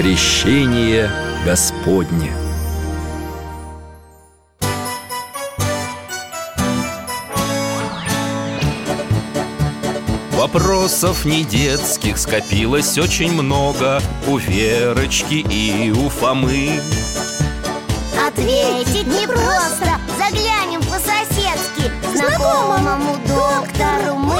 Крещение Господне. Вопросов не детских скопилось очень много У Верочки и у Фомы. Ответить непросто Заглянем по-соседски. Знакомому доктору мы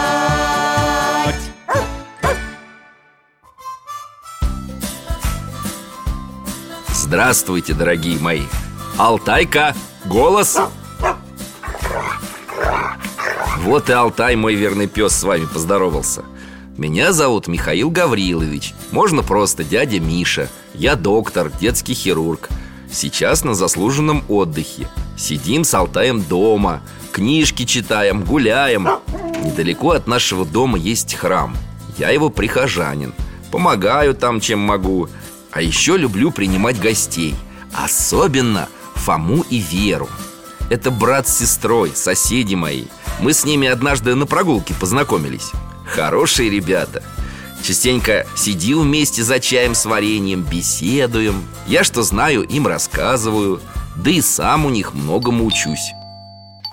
Здравствуйте, дорогие мои. Алтайка, голос. Вот и Алтай, мой верный пес, с вами поздоровался. Меня зовут Михаил Гаврилович. Можно просто дядя Миша. Я доктор, детский хирург. Сейчас на заслуженном отдыхе. Сидим с Алтаем дома. Книжки читаем, гуляем. Недалеко от нашего дома есть храм. Я его прихожанин. Помогаю там, чем могу А еще люблю принимать гостей Особенно Фому и Веру. Это брат с сестрой, соседи мои. Мы с ними однажды на прогулке познакомились. Хорошие ребята. Частенько сидим вместе за чаем с вареньем, беседуем. Я что знаю, им рассказываю. Да и сам у них многому учусь.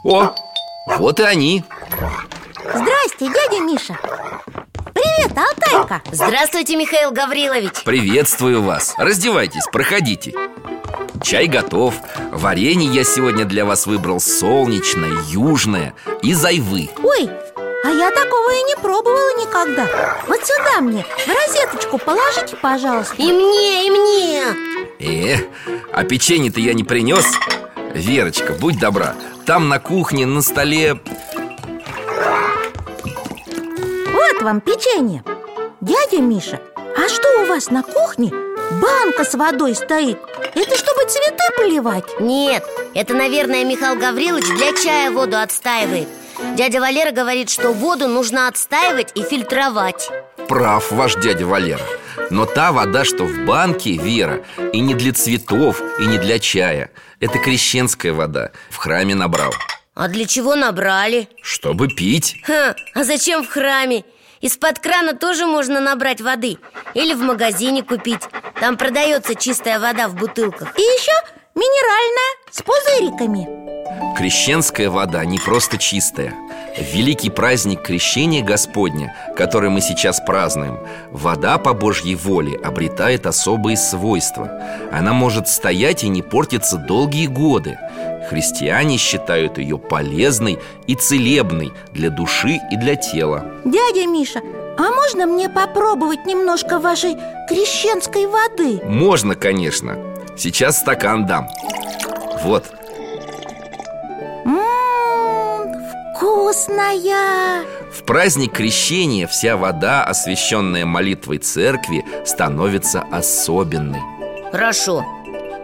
О, вот и они. Здрасте, дядя Миша Привет, Алтайка. Здравствуйте, Михаил Гаврилович. Приветствую вас. Раздевайтесь, проходите. Чай готов. Варенье я сегодня для вас выбрал солнечное, южное и айвы. Ой, а я такого и не пробовала никогда. Вот сюда мне, в розеточку положите, пожалуйста. И мне, и мне. Э, а печенье-то я не принес Верочка, будь добра. Там на кухне на столе Вот вам печенье? Дядя Миша, а что у вас на кухне? Банка с водой стоит. Это чтобы цветы поливать? Нет, это, наверное, Михаил Гаврилович для чая воду отстаивает. Дядя Валера говорит, что воду нужно отстаивать и фильтровать. Прав ваш дядя Валера. Но та вода, что в банке, Вера И не для цветов, и не для чая. Это крещенская вода. В храме набрал. А для чего набрали? Чтобы пить. Ха, а зачем в храме? Из-под крана тоже можно набрать воды Или в магазине купить. Там продается чистая вода в бутылках. И еще минеральная, с пузыриками. Крещенская вода не просто чистая великий праздник Крещения Господня, который мы сейчас празднуем. Вода по Божьей воле обретает особые свойства. Она может стоять и не портиться долгие годы. Христиане считают ее полезной и целебной для души и для тела. Дядя Миша, а можно мне попробовать немножко вашей крещенской воды? Можно, конечно. Сейчас стакан дам. Вот, Ммм, вкусная. В праздник крещения вся вода, освященная молитвой церкви, становится особенной. Хорошо.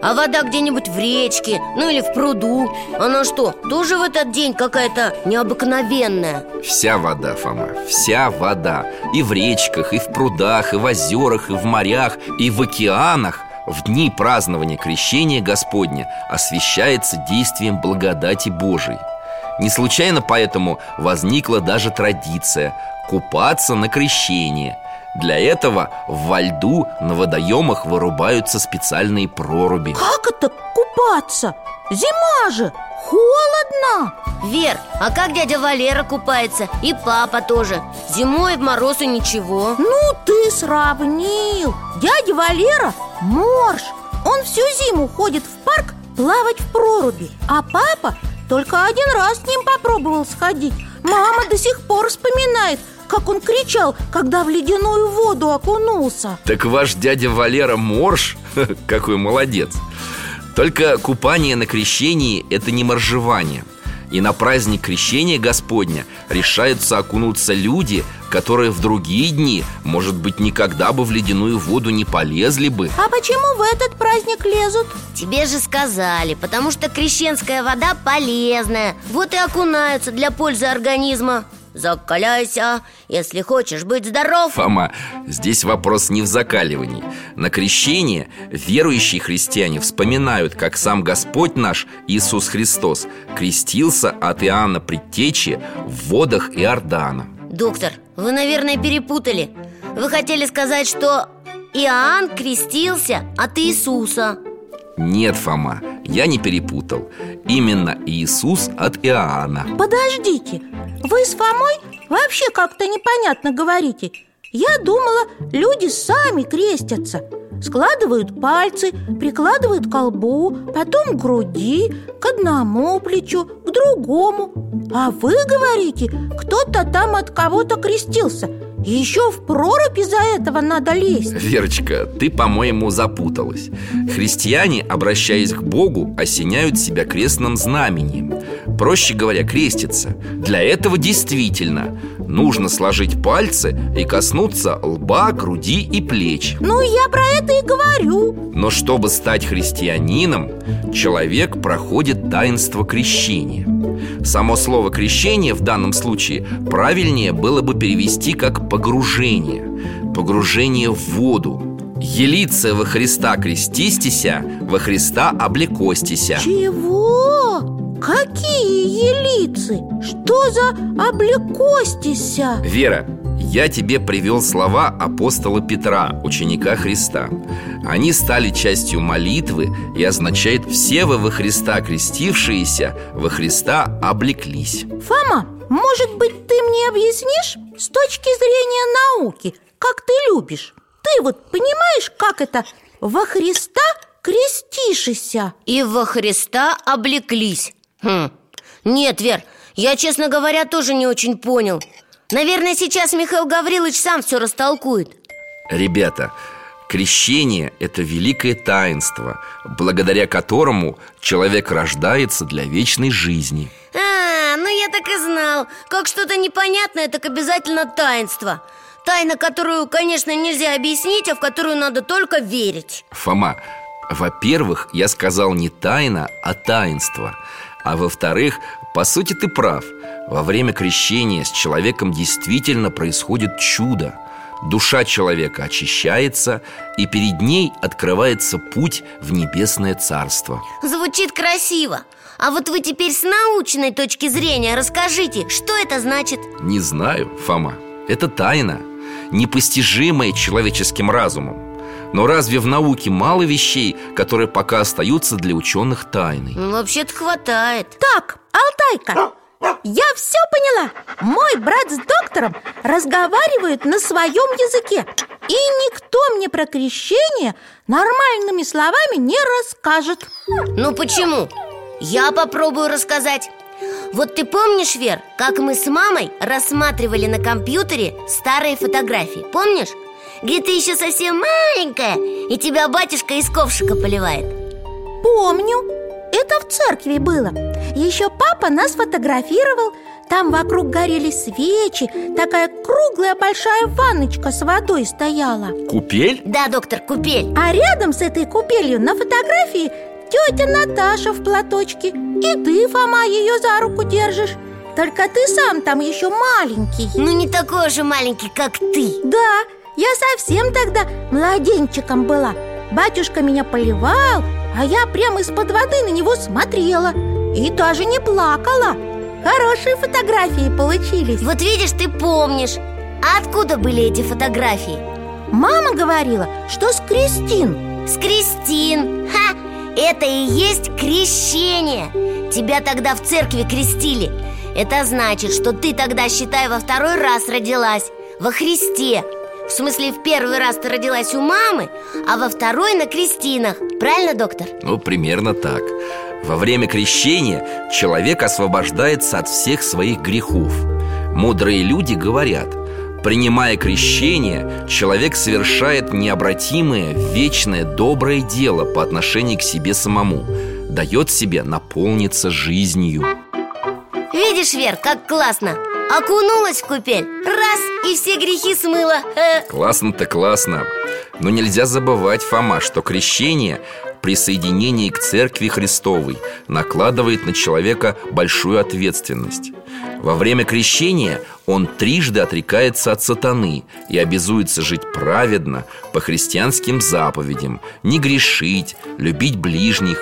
А вода где-нибудь в речке, ну или в пруду? Она что, тоже в этот день какая-то необыкновенная? Вся вода, Фома, вся вода. И в речках, и в прудах, и в озерах, и в морях, и в океанах. В дни празднования крещения Господня освящается действием благодати Божией Не случайно поэтому возникла даже традиция Купаться на крещение. Для этого во льду на водоемах вырубаются специальные проруби. Как это купаться? Зима же, холодно. Вер, а как дядя Валера купается? И папа тоже. Зимой в мороз и ничего. Ну ты сравнил. Дядя Валера морж. Он всю зиму ходит в парк плавать в проруби А папа только один раз с ним попробовал сходить. Мама до сих пор вспоминает как он кричал, когда в ледяную воду окунулся. Так ваш дядя Валера Морж, какой молодец. Только купание на крещении – это не моржевание. И на праздник крещения Господня решаются окунуться люди, которые в другие дни, может быть, никогда бы в ледяную воду не полезли бы. А почему в этот праздник лезут? Тебе же сказали, потому что крещенская вода полезная. Вот и окунаются для пользы организма. Закаляйся, если хочешь быть здоров. Фома, здесь вопрос не в закаливании. На крещение верующие христиане вспоминают, как сам Господь наш Иисус Христос крестился от Иоанна Предтечи в водах Иордана. Доктор, вы, наверное, перепутали. Вы хотели сказать, что Иоанн крестился от Иисуса. Нет, Фома, я не перепутал. Именно Иисус от Иоанна. Подождите, вы с Фомой вообще как-то непонятно говорите. Я думала, люди сами крестятся Складывают пальцы, прикладывают к колбу, потом к груди, к одному плечу, к другому. А вы говорите, кто-то там от кого-то крестился. Еще в прорубь из-за этого надо лезть. Верочка, ты, по-моему, запуталась. Христиане, обращаясь к Богу, осеняют себя крестным знамением. Проще говоря, креститься Для этого действительно нужно сложить пальцы и коснуться лба, груди и плеч. Ну, я про это и говорю. Но чтобы стать христианином, человек проходит таинство крещения. Само слово «крещение» в данном случае правильнее было бы перевести как «погружение» Погружение в воду Елице во Христа крестистися, во Христа облекостися Чего? Какие елицы? Что за облекостися? Вера, я тебе привел слова апостола Петра, ученика Христа Они стали частью молитвы и означают «все вы во Христа крестившиеся, во Христа облеклись» Фома, может быть, ты мне объяснишь с точки зрения науки, как ты любишь? Ты вот понимаешь, как это во Христа крестишься? И во Христа облеклись хм. Нет, Вер, я, честно говоря, тоже не очень понял. Наверное, сейчас Михаил Гаврилович сам все растолкует. Ребята, крещение – это великое таинство Благодаря которому человек рождается для вечной жизни. А, ну я так и знал. Как что-то непонятное, так обязательно таинство. Тайна, которую, конечно, нельзя объяснить, а в которую надо только верить. Фома, во-первых, я сказал не тайна, а таинство А во-вторых, по сути ты прав. Во время крещения с человеком действительно происходит чудо. Душа человека очищается, и перед ней открывается путь в небесное царство. Звучит красиво. А вот вы теперь с научной точки зрения расскажите, что это значит? Не знаю, Фома, это тайна Непостижимая человеческим разумом Но разве в науке мало вещей, которые пока остаются для ученых тайной? Ну, вообще-то хватает Так, Алтайка, я все поняла Мой брат с доктором разговаривают на своем языке И никто мне про крещение нормальными словами не расскажет Ну почему? Я попробую рассказать Вот ты помнишь, Вер, как мы с мамой рассматривали на компьютере старые фотографии Помнишь? Где ты еще совсем маленькая И тебя батюшка из ковшика поливает? Помню, это в церкви было. Еще папа нас фотографировал. Там вокруг горели свечи. Такая круглая большая ванночка с водой стояла. Купель? Да, доктор, купель. А рядом с этой купелью на фотографии тетя Наташа в платочке. И ты, Фома, ее за руку держишь. Только ты сам там еще маленький. Ну не такой же маленький, как ты. Да, я совсем тогда младенчиком была. Батюшка меня поливал, а я прямо из-под воды на него смотрела И даже не плакала. Хорошие фотографии получились. Вот видишь, ты помнишь А откуда были эти фотографии? Мама говорила, что с Кристин. С Кристин. Ха! Это и есть крещение. Тебя тогда в церкви крестили. Это значит, что ты тогда, считай, во второй раз родилась Во Христе В смысле, в первый раз ты родилась у мамы А во второй на крестинах Правильно, доктор? Ну, примерно так. Во время крещения человек освобождается от всех своих грехов. Мудрые люди говорят Принимая крещение, человек совершает необратимое, вечное, доброе дело по отношению к себе самому Дает себе наполниться жизнью Видишь, Вер, как классно Окунулась в купель. Раз, и все грехи смыла. Классно-то классно. Но нельзя забывать, Фома, что крещение присоединении к Церкви Христовой накладывает на человека большую ответственность. Во время крещения он трижды отрекается от сатаны и обязуется жить праведно по христианским заповедям, не грешить, любить ближних,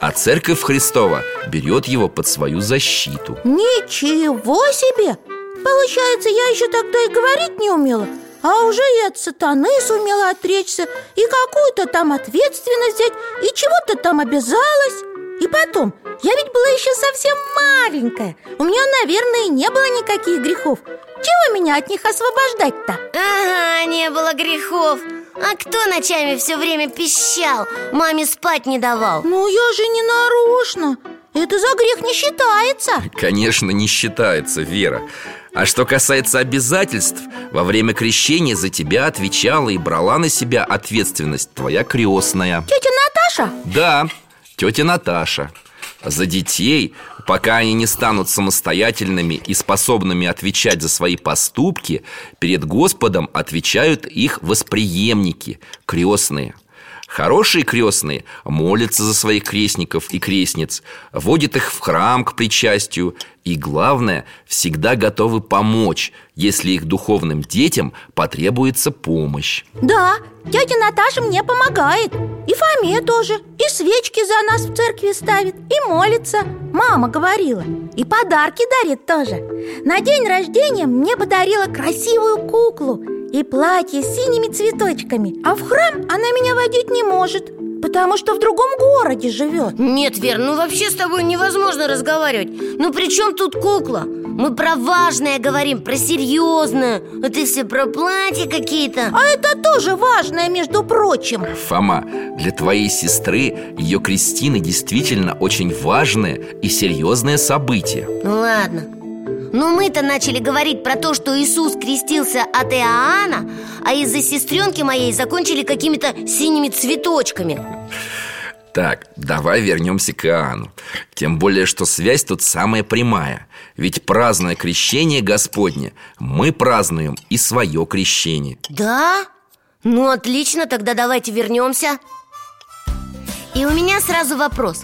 а Церковь Христова берет его под свою защиту. Ничего себе! Получается, я еще тогда и говорить не умела – а уже и от сатаны сумела отречься И какую-то там ответственность взять И чего-то там обязалась И потом, я ведь была еще совсем маленькая У меня, наверное, не было никаких грехов Чего меня от них освобождать-то? Ага, не было грехов А кто ночами все время пищал? Маме спать не давал. Ну, я же не нарочно. Это за грех не считается. Конечно, не считается, Вера. А что касается обязательств, во время крещения за тебя отвечала и брала на себя ответственность твоя крестная. Тетя Наташа? Да, тетя Наташа За детей, пока они не станут самостоятельными и способными отвечать за свои поступки Перед Господом отвечают их восприемники, крестные – Хорошие крестные молятся за своих крестников и крестниц, водят их в храм к причастию и, главное, всегда готовы помочь, если их духовным детям потребуется помощь. Да, тетя Наташа мне помогает, и Фоме тоже, и свечки за нас в церкви ставит, и молится, мама говорила, и подарки дарит тоже. На день рождения мне подарила красивую куклу – и платье с синими цветочками А в храм она меня водить не может Потому что в другом городе живет. Нет, Вер, ну вообще с тобой невозможно разговаривать. Ну при чем тут кукла? Мы про важное говорим, про серьезное А ты все про платья какие-то. А это тоже важное, между прочим. Фома, для твоей сестры ее Кристины действительно очень важное и серьезное событие. Ну ладно, но мы-то начали говорить про то, что Иисус крестился от Иоанна А из-за сестренки моей закончили какими-то синими цветочками. Так, давай вернемся к Иоанну. Тем более, что связь тут самая прямая. Ведь празднуя крещение Господне Мы празднуем и свое крещение. Да? Ну, отлично, тогда давайте вернемся. И у меня сразу вопрос.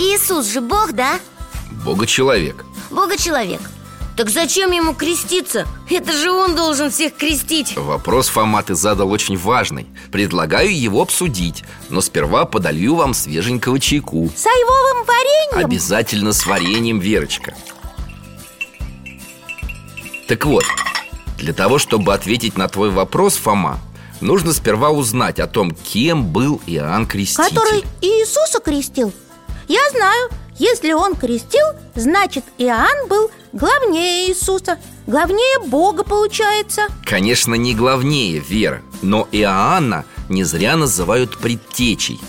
Иисус же Бог, да? Бога-человек Бога-человек так зачем ему креститься? Это же он должен всех крестить. Вопрос, Фома, ты задал очень важный. Предлагаю его обсудить Но сперва подолью вам свеженького чайку. С айвовым вареньем? Обязательно с вареньем, Верочка. Так вот, для того, чтобы ответить на твой вопрос, Фома Нужно сперва узнать о том, кем был Иоанн Креститель. Который Иисуса крестил. Я знаю, если он крестил, значит Иоанн был главнее Иисуса Главнее Бога получается. Конечно, не главнее, Вера Но Иоанна не зря называют предтечей.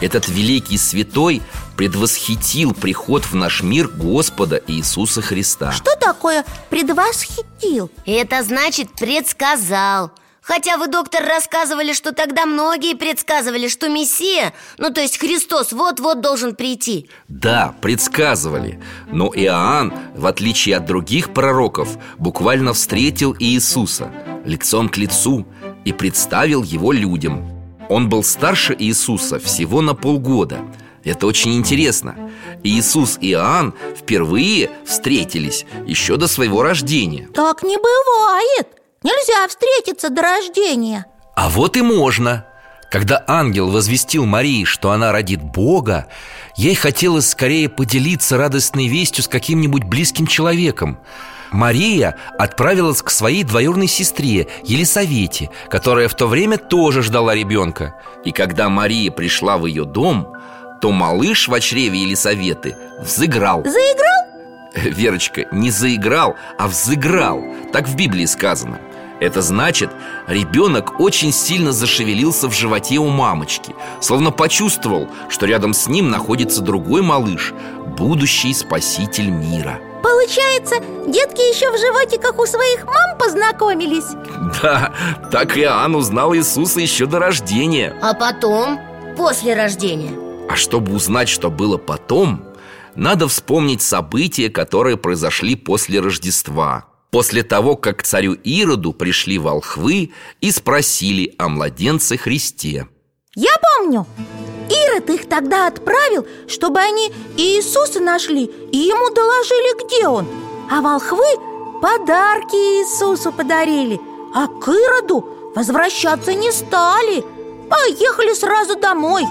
Этот великий святой предвосхитил приход в наш мир Господа Иисуса Христа. Что такое предвосхитил? Это значит предсказал Хотя вы, доктор, рассказывали, что тогда многие предсказывали, что Мессия, ну то есть Христос, вот-вот должен прийти. Да, предсказывали. Но Иоанн, в отличие от других пророков, буквально встретил Иисуса лицом к лицу и представил его людям. Он был старше Иисуса всего на полгода. Это очень интересно. Иисус и Иоанн впервые встретились еще до своего рождения. Так не бывает Нельзя встретиться до рождения. А вот и можно. Когда ангел возвестил Марии, что она родит Бога Ей хотелось скорее поделиться радостной вестью с каким-нибудь близким человеком. Мария отправилась к своей двоюродной сестре Елисавете Которая в то время тоже ждала ребенка. И когда Мария пришла в ее дом То малыш в чреве Елисаветы взыграл. Заиграл? Верочка, не заиграл, а взыграл. Так в Библии сказано это значит, ребенок очень сильно зашевелился в животе у мамочки Словно почувствовал, что рядом с ним находится другой малыш Будущий спаситель мира. Получается, детки еще в животе, как у своих мам, познакомились? Да, так Иоанн узнал Иисуса еще до рождения. А потом, после рождения? А чтобы узнать, что было потом, надо вспомнить события, которые произошли после Рождества После того, как к царю Ироду пришли волхвы и спросили о младенце Христе. Я помню, Ирод их тогда отправил, чтобы они Иисуса нашли и ему доложили, где он. А волхвы подарки Иисусу подарили А к Ироду возвращаться не стали. Поехали сразу домой.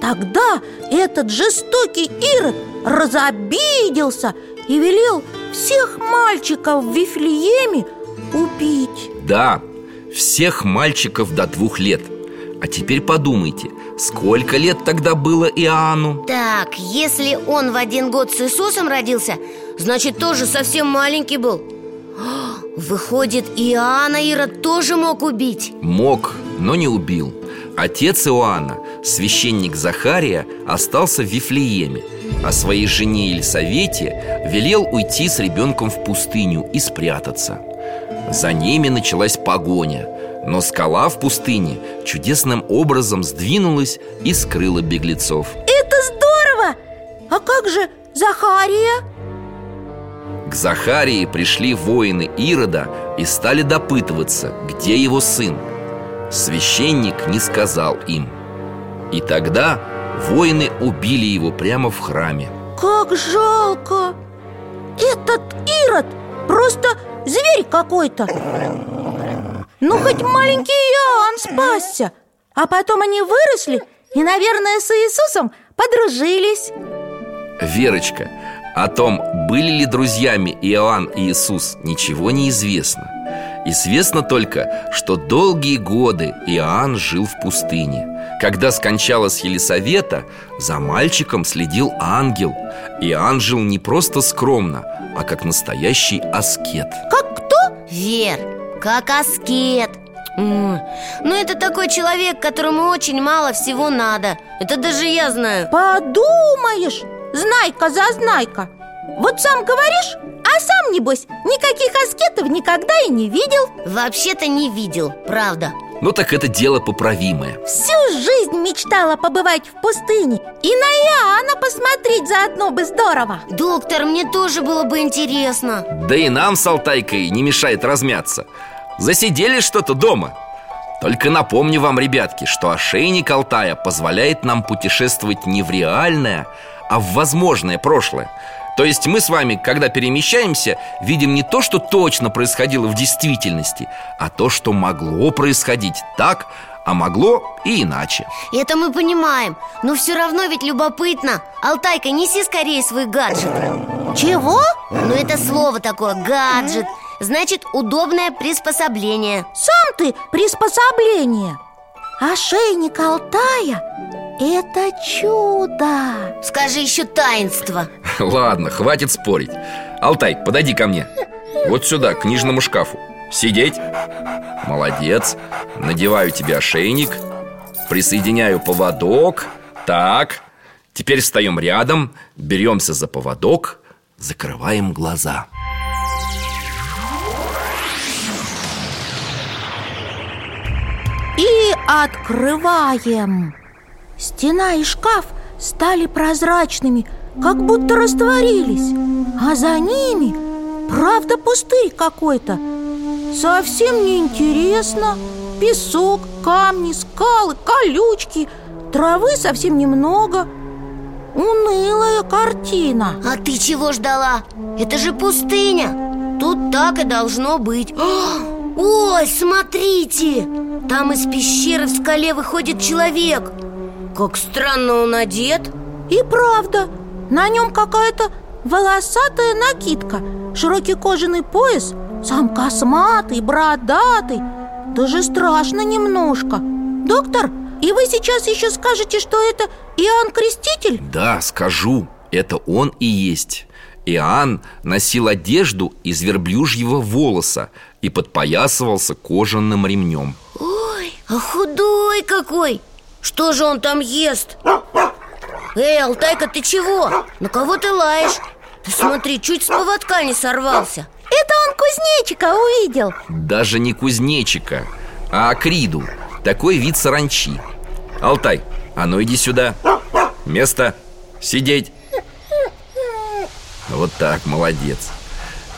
Тогда этот жестокий Ирод разобиделся и велел всех мальчиков в Вифлееме убить. Да, всех мальчиков до двух лет. А теперь подумайте, сколько лет тогда было Иоанну? Так, если он в один год с Иисусом родился Значит, тоже совсем маленький был. Выходит, Иоанна Ирод тоже мог убить? Мог, но не убил. Отец Иоанна, священник Захария, остался в Вифлееме А своей жене Елисавете велел уйти с ребенком в пустыню и спрятаться За ними началась погоня Но скала в пустыне чудесным образом сдвинулась и скрыла беглецов Это здорово! А как же Захария? К Захарии пришли воины Ирода и стали допытываться, где его сын Священник не сказал им И тогда воины убили его прямо в храме. Как жалко! Этот Ирод просто зверь какой-то. Ну, хоть маленький Иоанн спасся. А потом они выросли и, наверное, с Иисусом подружились. Верочка, о том, были ли друзьями Иоанн и Иисус, ничего не известно. Известно только, что долгие годы Иоанн жил в пустыне Когда скончалась Елисавета, за мальчиком следил ангел. Иоанн жил не просто скромно, а как настоящий аскет. Как кто? Вер, как аскет. М, Ну, это такой человек, которому очень мало всего надо. Это даже я знаю. Подумаешь, знайка за знайка. Вот сам говоришь, а сам, небось, никаких аскетов никогда и не видел. Вообще-то не видел, правда Ну так это дело поправимое. Всю жизнь мечтала побывать в пустыне. И на Иоанна посмотреть заодно бы здорово. Доктор, мне тоже было бы интересно. Да и нам с Алтайкой не мешает размяться. Засидели что-то дома. Только напомню вам, ребятки, что ошейник Алтая позволяет нам путешествовать не в реальное, а в возможное прошлое то есть мы с вами, когда перемещаемся, видим не то, что точно происходило в действительности, а то, что могло происходить так, а могло и иначе. Это мы понимаем. Но все равно ведь любопытно. Алтайка, неси скорее свой гаджет. Чего? Ну это слово такое, гаджет. Значит, удобное приспособление. Сам ты приспособление Ошейник Алтая – это чудо! Скажи еще таинство. Ладно, хватит спорить. Алтай, подойди ко мне. Вот сюда, к книжному шкафу. Сидеть. Молодец. Надеваю тебе ошейник. Присоединяю поводок. Так. Теперь встаем рядом. Беремся за поводок. Закрываем глаза открываем. Стена и шкаф стали прозрачными, как будто растворились А за ними, правда, пустырь какой-то. Совсем неинтересно. Песок, камни, скалы, колючки Травы совсем немного. Унылая картина. А ты чего ждала? Это же пустыня. Тут так и должно быть. Ой, смотрите! Там из пещеры в скале выходит человек. Как странно он одет. И правда, на нем какая-то волосатая накидка Широкий кожаный пояс, сам косматый, бородатый. Даже страшно немножко. Доктор, и вы сейчас еще скажете, что это Иоанн Креститель? Да, скажу, это он и есть. Иоанн носил одежду из верблюжьего волоса и подпоясывался кожаным ремнем а худой какой! Что же он там ест? Эй, Алтайка, ты чего? На кого ты лаешь? Ты смотри, чуть с поводка не сорвался Это он кузнечика увидел Даже не кузнечика, а акриду Такой вид саранчи Алтай, а ну иди сюда Место, сидеть Вот так, молодец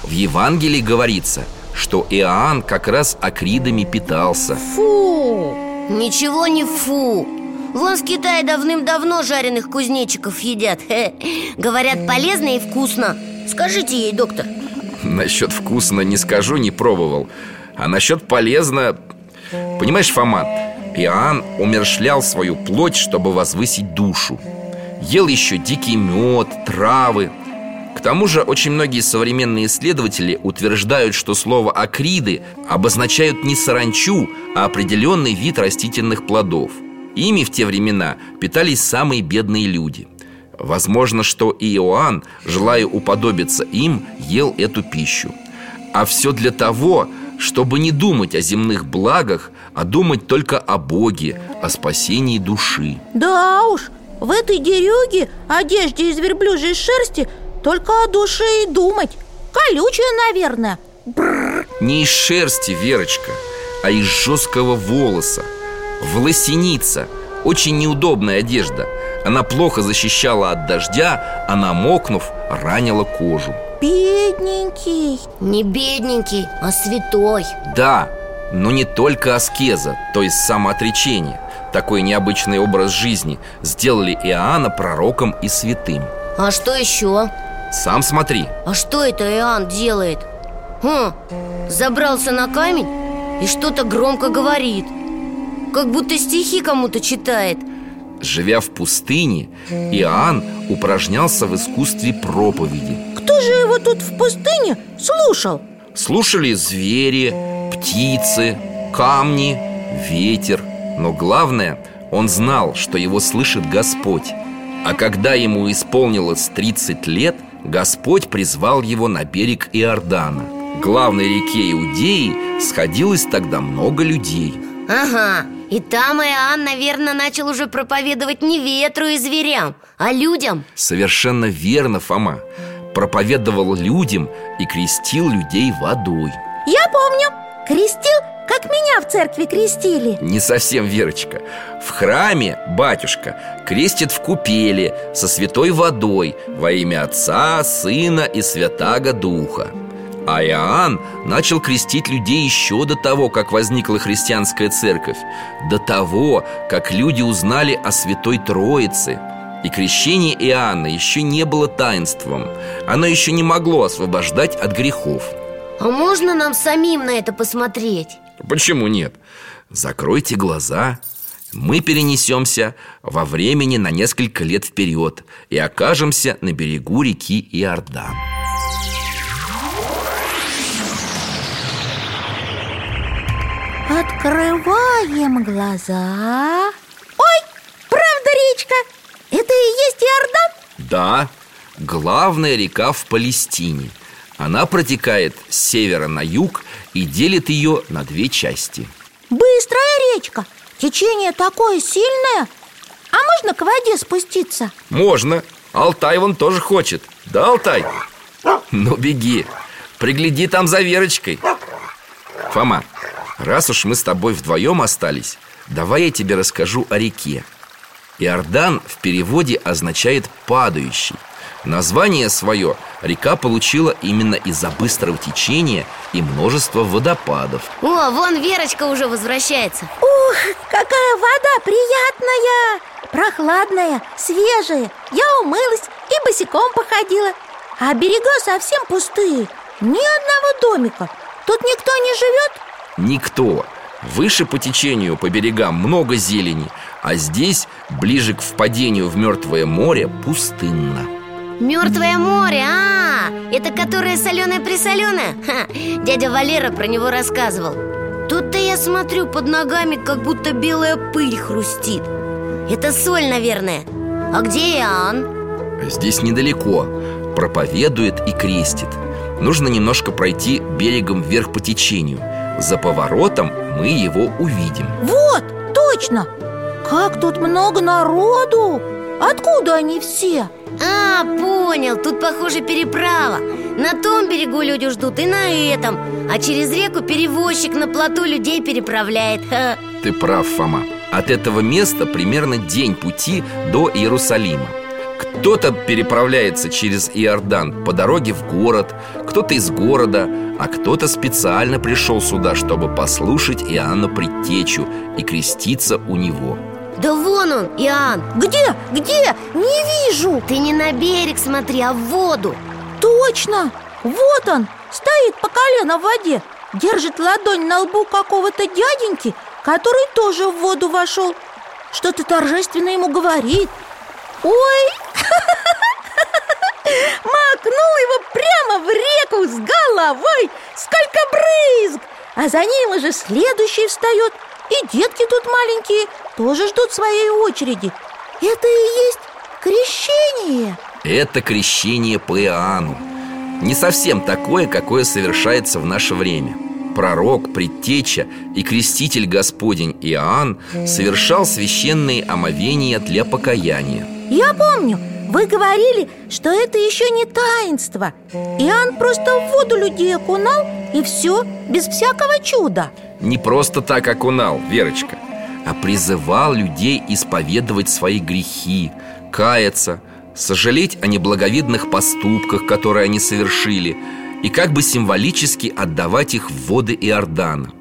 В Евангелии говорится, что Иоанн как раз акридами питался. Фу! Ничего не фу. Вон в Китае давным-давно жареных кузнечиков едят. Хе. Говорят, полезно и вкусно. Скажите ей, доктор. Насчет вкусно не скажу, не пробовал. А насчет полезно... Понимаешь, Фома, Иоанн умершлял свою плоть, чтобы возвысить душу. Ел еще дикий мед, травы К тому же очень многие современные исследователи утверждают, что слово «акриды» обозначают не саранчу, а определенный вид растительных плодов. Ими в те времена питались самые бедные люди. Возможно, что и Иоанн, желая уподобиться им, ел эту пищу. А все для того, чтобы не думать о земных благах, а думать только о Боге, о спасении души. Да уж, в этой дерюге, одежде из верблюжьей шерсти Только о душе и думать. Колючая, наверное. Не из шерсти, Верочка, а из жесткого волоса. Волосеница. Очень неудобная одежда. Она плохо защищала от дождя, а намокнув, ранила кожу. Бедненький. Не бедненький, а святой. Да, но не только аскеза, то есть самоотречение. Такой необычный образ жизни сделали Иоанна пророком и святым. А что еще? Сам смотри. А что это Иоанн делает? Хм, забрался на камень и что-то громко говорит. Как будто стихи кому-то читает. Живя в пустыне, Иоанн упражнялся в искусстве проповеди. Кто же его тут в пустыне слушал? Слушали звери, птицы, камни, ветер. Но главное, он знал, что его слышит Господь. А когда ему исполнилось 30 лет Господь призвал его на берег Иордана. Главной реке Иудеи сходилось тогда много людей. Ага, и там Иоанн, наверное, начал уже проповедовать не ветру и зверям, а людям. Совершенно верно, Фома. Проповедовал людям и крестил людей водой. Я помню, крестил, как меня в церкви крестили? Не совсем, Верочка. В храме батюшка крестит в купели со святой водой Во имя Отца, Сына и Святаго Духа. А Иоанн начал крестить людей еще до того, как возникла христианская церковь До того, как люди узнали о Святой Троице. И крещение Иоанна еще не было таинством. Оно еще не могло освобождать от грехов. А можно нам самим на это посмотреть? Почему нет? Закройте глаза Мы перенесемся во времени на несколько лет вперед И окажемся на берегу реки Иордан Открываем глаза Ой, правда речка? Это и есть Иордан? Да, главная река в Палестине Она протекает с севера на юг и делит ее на две части. Быстрая речка. Течение такое сильное. А можно к воде спуститься? Можно, Алтай вон тоже хочет. Да, Алтай? Ну, беги, пригляди там за Верочкой. Фома, раз уж мы с тобой вдвоем остались Давай я тебе расскажу о реке. Иордан в переводе означает «падающий» Название свое река получила именно из-за быстрого течения и множества водопадов. О, вон Верочка уже возвращается. Ух, какая вода приятная! Прохладная, свежая. Я умылась и босиком походила. А берега совсем пустые. Ни одного домика. Тут никто не живет? Никто. Выше по течению по берегам много зелени А здесь, ближе к впадению в Мертвое море, пустынно Мертвое море, а, это которое соленое-присоленое Ха, Дядя Валера про него рассказывал. Тут-то я смотрю под ногами, как будто белая пыль хрустит. Это соль, наверное. А где Иоанн? Здесь недалеко. Проповедует и крестит. Нужно немножко пройти берегом вверх по течению. За поворотом мы его увидим. Вот, точно! Как тут много народу Откуда они все? А, понял, тут, похоже, переправа. На том берегу люди ждут и на этом. А через реку перевозчик на плоту людей переправляет. Ха. Ты прав, Фома. От этого места примерно день пути до Иерусалима. Кто-то переправляется через Иордан по дороге в город Кто-то из города А кто-то специально пришел сюда, чтобы послушать Иоанна Предтечу И креститься у него Да вон он, Иоанн Где? Где? Не вижу Ты не на берег смотри, а в воду Точно! Вот он, стоит по колено в воде Держит ладонь на лбу какого-то дяденьки Который тоже в воду вошел Что-то торжественно ему говорит Ой! Макнул его прямо в реку с головой Сколько брызг! А за ним уже следующий встает И детки тут маленькие тоже ждут своей очереди. Это и есть крещение. Это крещение по Иоанну. Не совсем такое, какое совершается в наше время. Пророк, предтеча и креститель Господень Иоанн Совершал священные омовения для покаяния. Я помню, вы говорили, что это еще не таинство. Иоанн просто в воду людей окунал И все, без всякого чуда Не просто так окунал, Верочка А призывал людей исповедовать свои грехи Каяться, сожалеть о неблаговидных поступках, которые они совершили И как бы символически отдавать их в воды Иордана.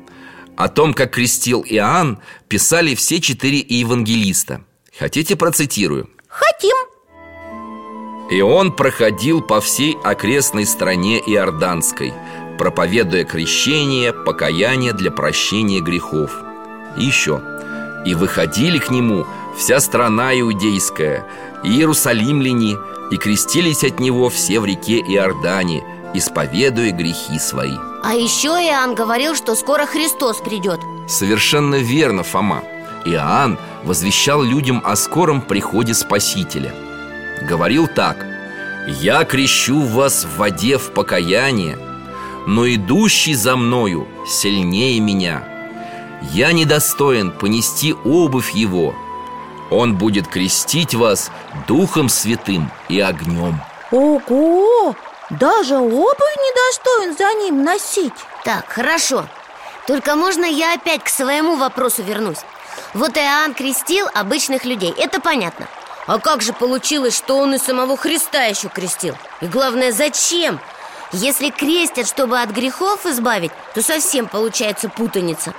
О том, как крестил Иоанн, писали все четыре евангелиста. Хотите процитирую? Хотим. И он проходил по всей окрестной стране Иорданской Проповедуя крещение, покаяние для прощения грехов. И еще И выходили к нему вся страна иудейская И иерусалимляне И крестились от него все в реке Иордане Исповедуя грехи свои А еще Иоанн говорил, что скоро Христос придет Совершенно верно, Фома. Иоанн возвещал людям о скором приходе Спасителя. Говорил так. «Я крещу вас в воде в покаяние, но идущий за мною сильнее меня. Я недостоин понести обувь его. Он будет крестить вас Духом Святым и огнем Ого! Даже обувь недостоин за ним носить. Так, хорошо. Только можно я опять к своему вопросу вернусь? Вот Иоанн крестил обычных людей, это понятно. А как же получилось, что он и самого Христа еще крестил? И главное, зачем? Если крестят, чтобы от грехов избавить, то совсем получается путаница.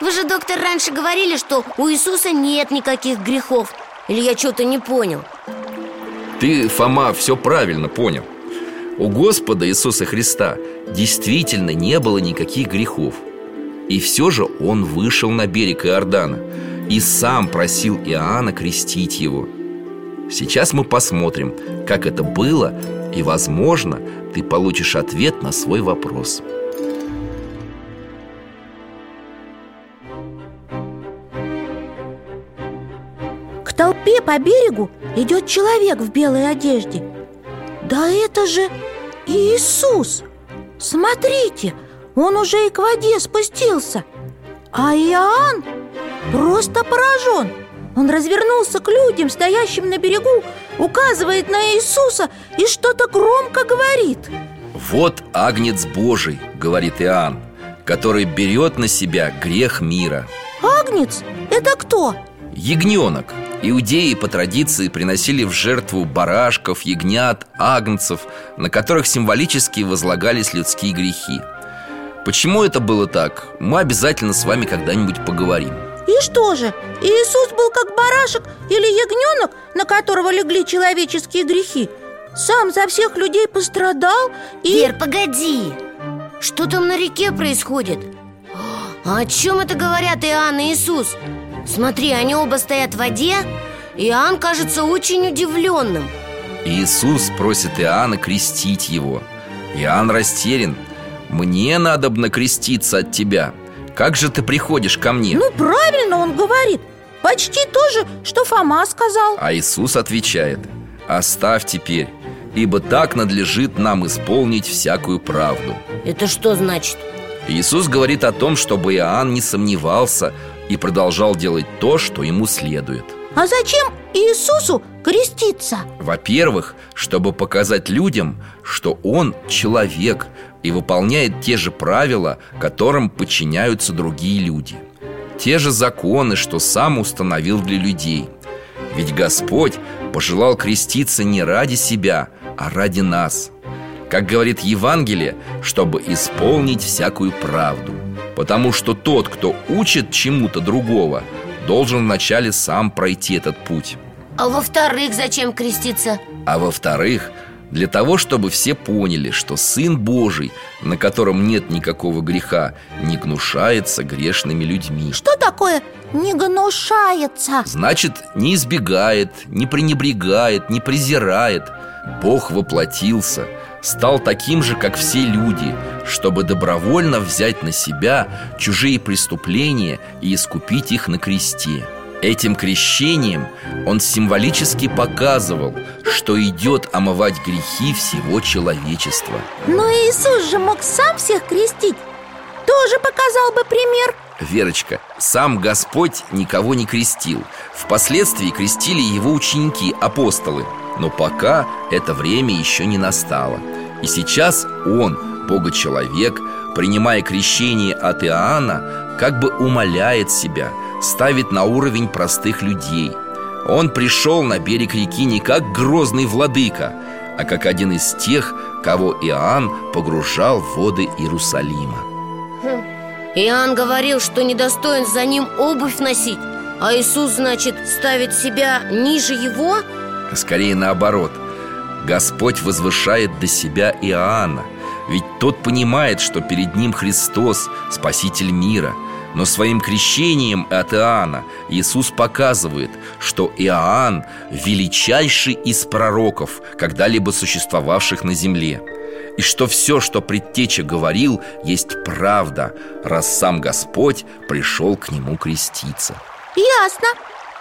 Вы же, доктор, раньше говорили, что у Иисуса нет никаких грехов. Или я что-то не понял? Ты, Фома, все правильно понял. У Господа Иисуса Христа действительно не было никаких грехов. И все же Он вышел на берег Иордана И сам просил Иоанна крестить его. Сейчас мы посмотрим, как это было И, возможно, ты получишь ответ на свой вопрос. К толпе по берегу идет человек в белой одежде. Да это же Иисус! Смотрите, он уже и к воде спустился А Иоанн просто поражен Он развернулся к людям, стоящим на берегу Указывает на Иисуса и что-то громко говорит. Вот Агнец Божий, говорит Иоанн Который берет на себя грех мира Агнец? Это кто? Ягненок. Иудеи по традиции приносили в жертву барашков, ягнят, агнцев На которых символически возлагались людские грехи. Почему это было так, мы обязательно с вами когда-нибудь поговорим И что же, Иисус был как барашек или ягненок, на которого легли человеческие грехи Сам за всех людей пострадал и... Вер, погоди! Что там на реке происходит? А о чем это говорят Иоанн и Иисус? Смотри, они оба стоят в воде Иоанн кажется очень удивленным Иисус просит Иоанна крестить его Иоанн растерян Мне надо креститься от тебя Как же ты приходишь ко мне? Ну, правильно он говорит Почти то же, что Фома сказал А Иисус отвечает Оставь теперь Ибо так надлежит нам исполнить всякую правду Это что значит? Иисус говорит о том, чтобы Иоанн не сомневался И продолжал делать то, что ему следует А зачем Иисусу креститься? Во-первых, чтобы показать людям, что он человек и выполняет те же правила, которым подчиняются другие люди. Те же законы, что сам установил для людей. Ведь Господь пожелал креститься не ради себя, а ради нас Как говорит Евангелие, чтобы исполнить всякую правду Потому что тот, кто учит чему-то другого Должен вначале сам пройти этот путь А во-вторых, зачем креститься? А во-вторых, для того, чтобы все поняли, что Сын Божий, на котором нет никакого греха, не гнушается грешными людьми Что такое не гнушается? Значит, не избегает, не пренебрегает, не презирает Бог воплотился, стал таким же, как все люди Чтобы добровольно взять на себя чужие преступления и искупить их на кресте. Этим крещением он символически показывал, что идет омывать грехи всего человечества. Но Иисус же мог сам всех крестить. Тоже показал бы пример. Верочка, сам Господь никого не крестил. Впоследствии крестили его ученики, апостолы Но пока это время еще не настало. И сейчас он, Бога-человек, принимая крещение от Иоанна Как бы умоляет себя, ставит на уровень простых людей. Он пришел на берег реки не как грозный владыка А как один из тех, кого Иоанн погружал в воды Иерусалима. Иоанн говорил, что недостоин за ним обувь носить А Иисус, значит, ставит себя ниже его? Скорее наоборот. Господь возвышает до себя Иоанна Ведь тот понимает, что перед ним Христос, Спаситель мира. Но своим крещением от Иоанна Иисус показывает, что Иоанн – величайший из пророков, когда-либо существовавших на земле. И что все, что предтеча говорил, есть правда, раз сам Господь пришел к нему креститься. Ясно.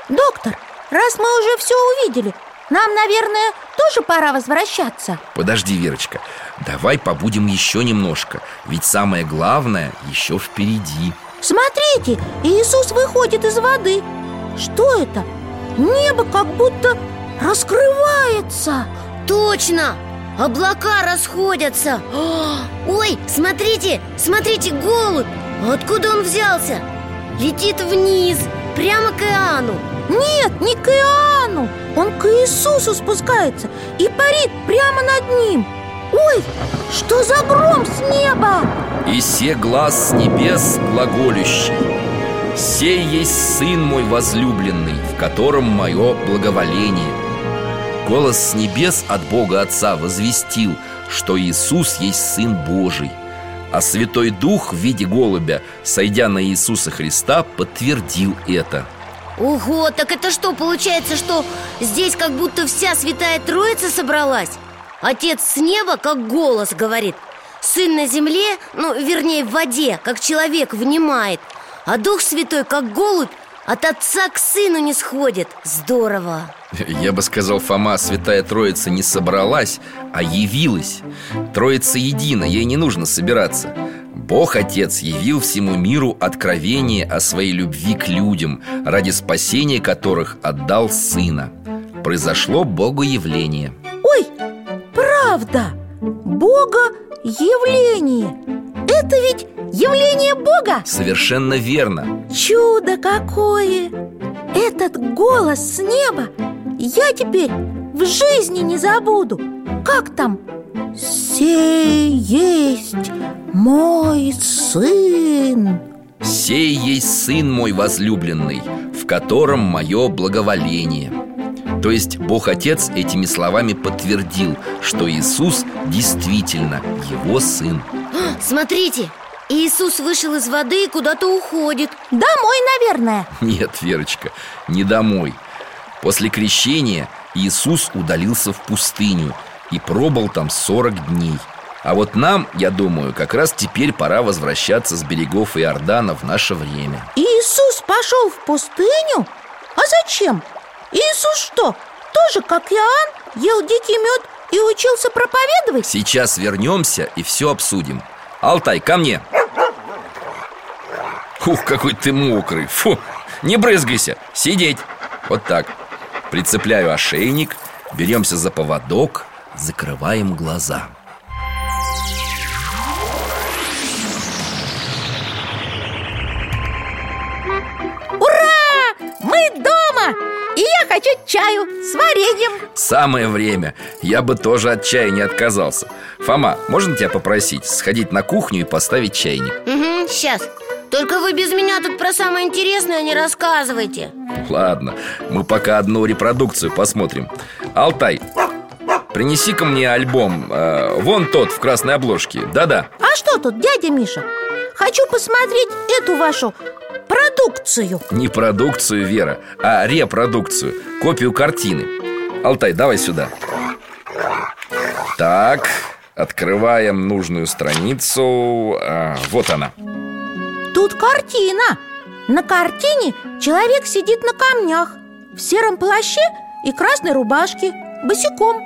Доктор, раз мы уже все увидели Нам, наверное, тоже пора возвращаться. Подожди, Верочка, давай побудем еще немножко Ведь самое главное еще впереди. Смотрите, Иисус выходит из воды. Что это? Небо как будто раскрывается. Точно! Облака расходятся. Ой, смотрите, смотрите, голубь! Откуда он взялся? Летит вниз, прямо к Иоанну Нет, не к Иоанну. Он к Иисусу спускается и парит прямо над ним. Ой, что за гром с неба? И се глаз с небес глаголющий. Сей есть Сын мой возлюбленный, в котором мое благоволение. Голос с небес от Бога Отца возвестил, что Иисус есть Сын Божий. А Святой Дух в виде голубя, сойдя на Иисуса Христа, подтвердил это Ого, так это что, получается, что здесь как будто вся Святая Троица собралась? Отец с неба, как голос, говорит Сын на земле, ну, вернее, в воде, как человек внимает А Дух Святой, как голубь, от отца к сыну не сходит. Здорово. Я бы сказал, Фома, Святая Троица не собралась, а явилась. Троица едина, ей не нужно собираться. Бог Отец явил всему миру откровение о своей любви к людям Ради спасения которых отдал Сына. Произошло Богу явление Ой, правда! Бога явление Это ведь явление Бога? Совершенно верно Чудо какое! Этот голос с неба я теперь в жизни не забуду Как там? Сей есть мой сын Сей есть Сын мой возлюбленный, в котором мое благоволение То есть Бог Отец этими словами подтвердил, что Иисус действительно Его Сын Смотрите, Иисус вышел из воды и куда-то уходит. Домой, наверное. Нет, Верочка, не домой. После крещения Иисус удалился в пустыню и пробыл там 40 дней. А вот нам, я думаю, как раз теперь пора возвращаться с берегов Иордана в наше время. Иисус пошел в пустыню? А зачем? Иисус что, тоже как Иоанн, ел дикий мед и учился проповедовать? Сейчас вернемся и все обсудим. Алтай, ко мне. Ух, какой ты мокрый. Фу, не брызгайся, сидеть. Вот так. Прицепляю ошейник, беремся за поводок, закрываем глаза чаю с вареньем. Самое время. Я бы тоже от чая не отказался. Фома, можно тебя попросить сходить на кухню и поставить чайник? Угу, сейчас Только вы без меня тут про самое интересное не рассказывайте. Ладно, мы пока одну репродукцию посмотрим. Алтай, принеси-ка мне альбом э, Вон тот в красной обложке. Да-да. А что тут, дядя Миша? Хочу посмотреть эту вашу продукцию. Не продукцию, Вера, а репродукцию. Копию картины. Алтай, давай сюда. Так, открываем нужную страницу. А, Вот она. Тут картина. На картине человек сидит на камнях В сером плаще и красной рубашке Босиком.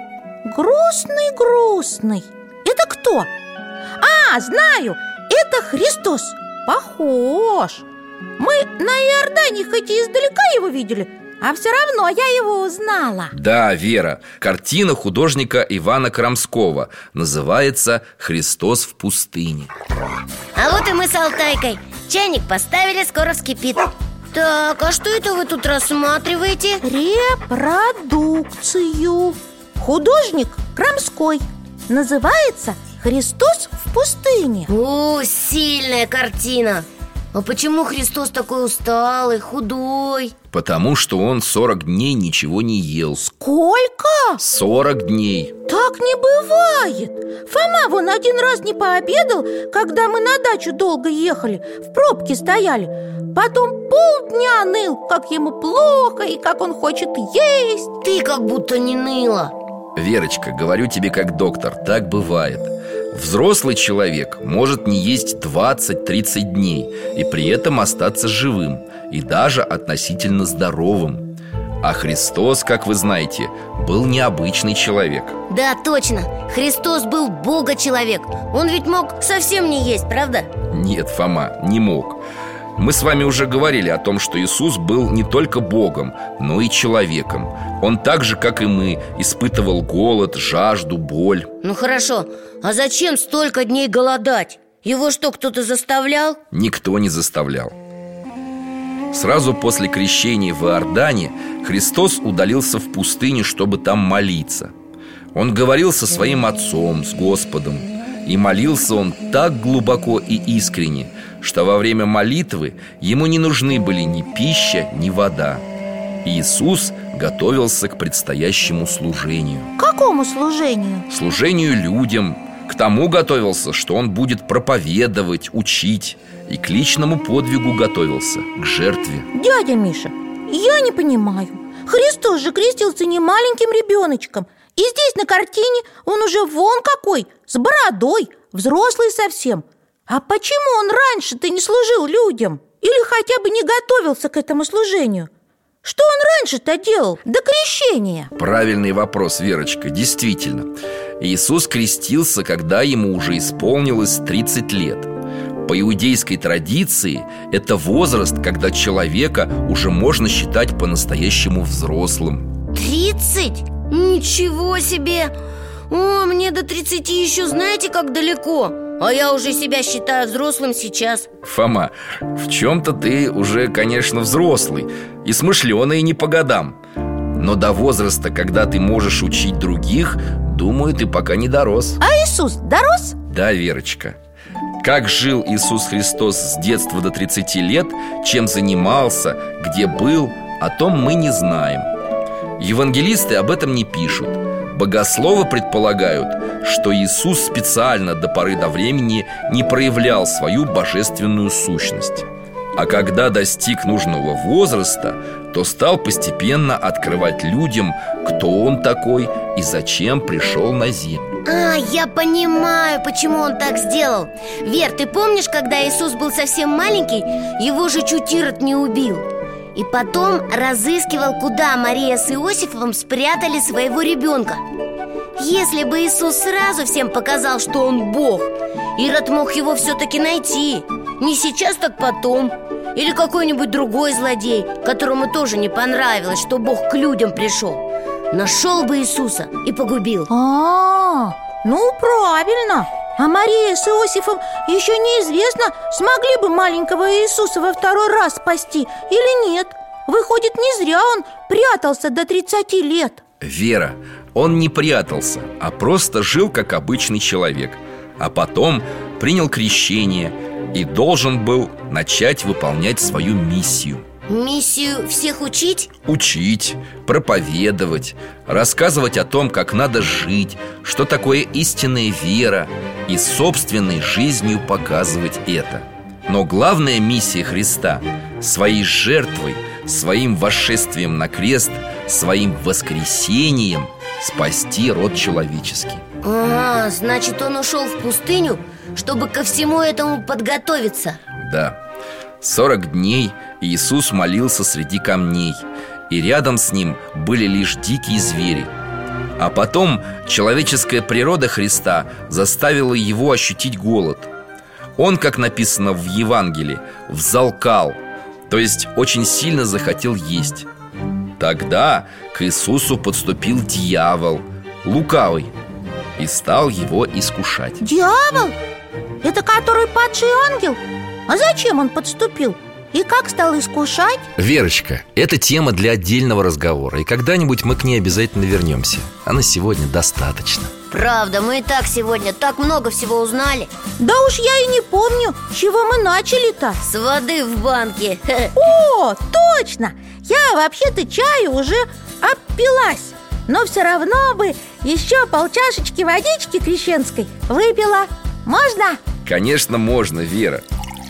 Грустный-грустный Это кто? А, знаю, это Христос. Похож Мы на Иордане хоть и издалека его видели А все равно я его узнала. Да, Вера, картина художника Ивана Крамского Называется «Христос в пустыне» А вот и мы с Алтайкой. Чайник поставили, скоро вскипит. Так, а что это вы тут рассматриваете? Репродукцию. Художник Крамской Называется «Христос в пустыне» О, сильная картина А почему Христос такой усталый, худой? Потому что он 40 дней ничего не ел. Сколько? 40 дней. Так не бывает. Фома вон один раз не пообедал, когда мы на дачу долго ехали В пробке стояли. Потом полдня ныл, как ему плохо и как он хочет есть. Ты как будто не ныла. Верочка, говорю тебе как доктор, так бывает Взрослый человек может не есть 20-30 дней И при этом остаться живым И даже относительно здоровым. А Христос, как вы знаете, был необычный человек. Да, точно. Христос был Бога-человек. Он ведь мог совсем не есть, правда? Нет, Фома, не мог мы с вами уже говорили о том, что Иисус был не только Богом, но и человеком. Он так же, как и мы, испытывал голод, жажду, боль. Ну хорошо, а зачем столько дней голодать? Его что, кто-то заставлял? Никто не заставлял. Сразу после крещения в Иордане Христос удалился в пустыню, чтобы там молиться. Он говорил со своим отцом, с Господом. И молился он так глубоко и искренне Что во время молитвы ему не нужны были ни пища, ни вода. Иисус готовился к предстоящему служению. Какому служению? Служению людям К тому готовился, что он будет проповедовать, учить И к личному подвигу готовился, к жертве. Дядя Миша, я не понимаю. Христос же крестился не маленьким ребеночком. И здесь на картине он уже вон какой, с бородой, взрослый совсем А почему он раньше-то не служил людям? Или хотя бы не готовился к этому служению? Что он раньше-то делал до крещения? Правильный вопрос, Верочка, действительно Иисус крестился, когда ему уже исполнилось 30 лет По иудейской традиции это возраст, когда человека уже можно считать по-настоящему взрослым 30? Ничего себе! О, мне до 30 еще знаете как далеко А я уже себя считаю взрослым сейчас. Фома, в чем-то ты уже, конечно, взрослый И смышленый не по годам. Но до возраста, когда ты можешь учить других Думаю, ты пока не дорос. А Иисус дорос? Да, Верочка. Как жил Иисус Христос с детства до 30 лет Чем занимался, где был О том мы не знаем. Евангелисты об этом не пишут Богословы предполагают, что Иисус специально до поры до времени не проявлял свою божественную сущность. А когда достиг нужного возраста, то стал постепенно открывать людям, кто он такой и зачем пришел на землю. А, я понимаю, почему он так сделал. Вер, ты помнишь, когда Иисус был совсем маленький, его же чуть Ирод не убил И потом разыскивал, куда Мария с Иосифом спрятали своего ребенка. Если бы Иисус сразу всем показал, что он Бог Ирод мог его все-таки найти. Не сейчас, так потом. Или какой-нибудь другой злодей Которому тоже не понравилось, что Бог к людям пришел Нашел бы Иисуса и погубил. А, ну правильно А Мария с Иосифом еще неизвестно, смогли бы маленького Иисуса во второй раз спасти или нет. Выходит, не зря он прятался до 30 лет. Вера, он не прятался, а просто жил как обычный человек. А потом принял крещение и должен был начать выполнять свою миссию Миссию всех учить? Учить, проповедовать, рассказывать о том, как надо жить, что такое истинная вера И собственной жизнью показывать это. Но главная миссия Христа – своей жертвой, своим восшествием на крест, своим воскресением спасти род человеческий. А, значит, он ушел в пустыню, чтобы ко всему этому подготовиться. Да, сорок дней Иисус молился среди камней И рядом с ним были лишь дикие звери А потом человеческая природа Христа заставила его ощутить голод Он, как написано в Евангелии, взалкал То есть очень сильно захотел есть Тогда к Иисусу подступил дьявол, лукавый И стал его искушать Дьявол? Это который падший ангел? А зачем он подступил? И как стал искушать? Верочка, это тема для отдельного разговора И когда-нибудь мы к ней обязательно вернемся А на сегодня достаточно Правда, мы и так сегодня так много всего узнали Да уж я и не помню, с чего мы начали-то С воды в банке О, точно! Я вообще-то чаю уже опилась Но все равно бы еще полчашечки водички крещенской выпила Можно? Конечно, можно, Вера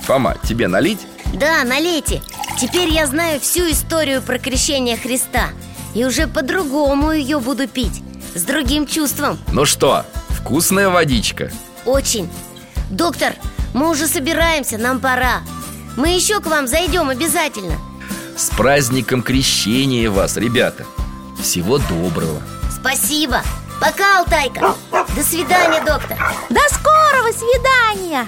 Фома, тебе налить? Да, налейте. Теперь я знаю всю историю про крещение Христа. И уже по-другому ее буду пить. С другим чувством. Ну что, вкусная водичка? Очень. Доктор, мы уже собираемся, нам пора. Мы еще к вам зайдем обязательно. С праздником крещения вас, ребята. Всего доброго. Спасибо. Пока, Алтайка. До свидания, доктор. До скорого свидания!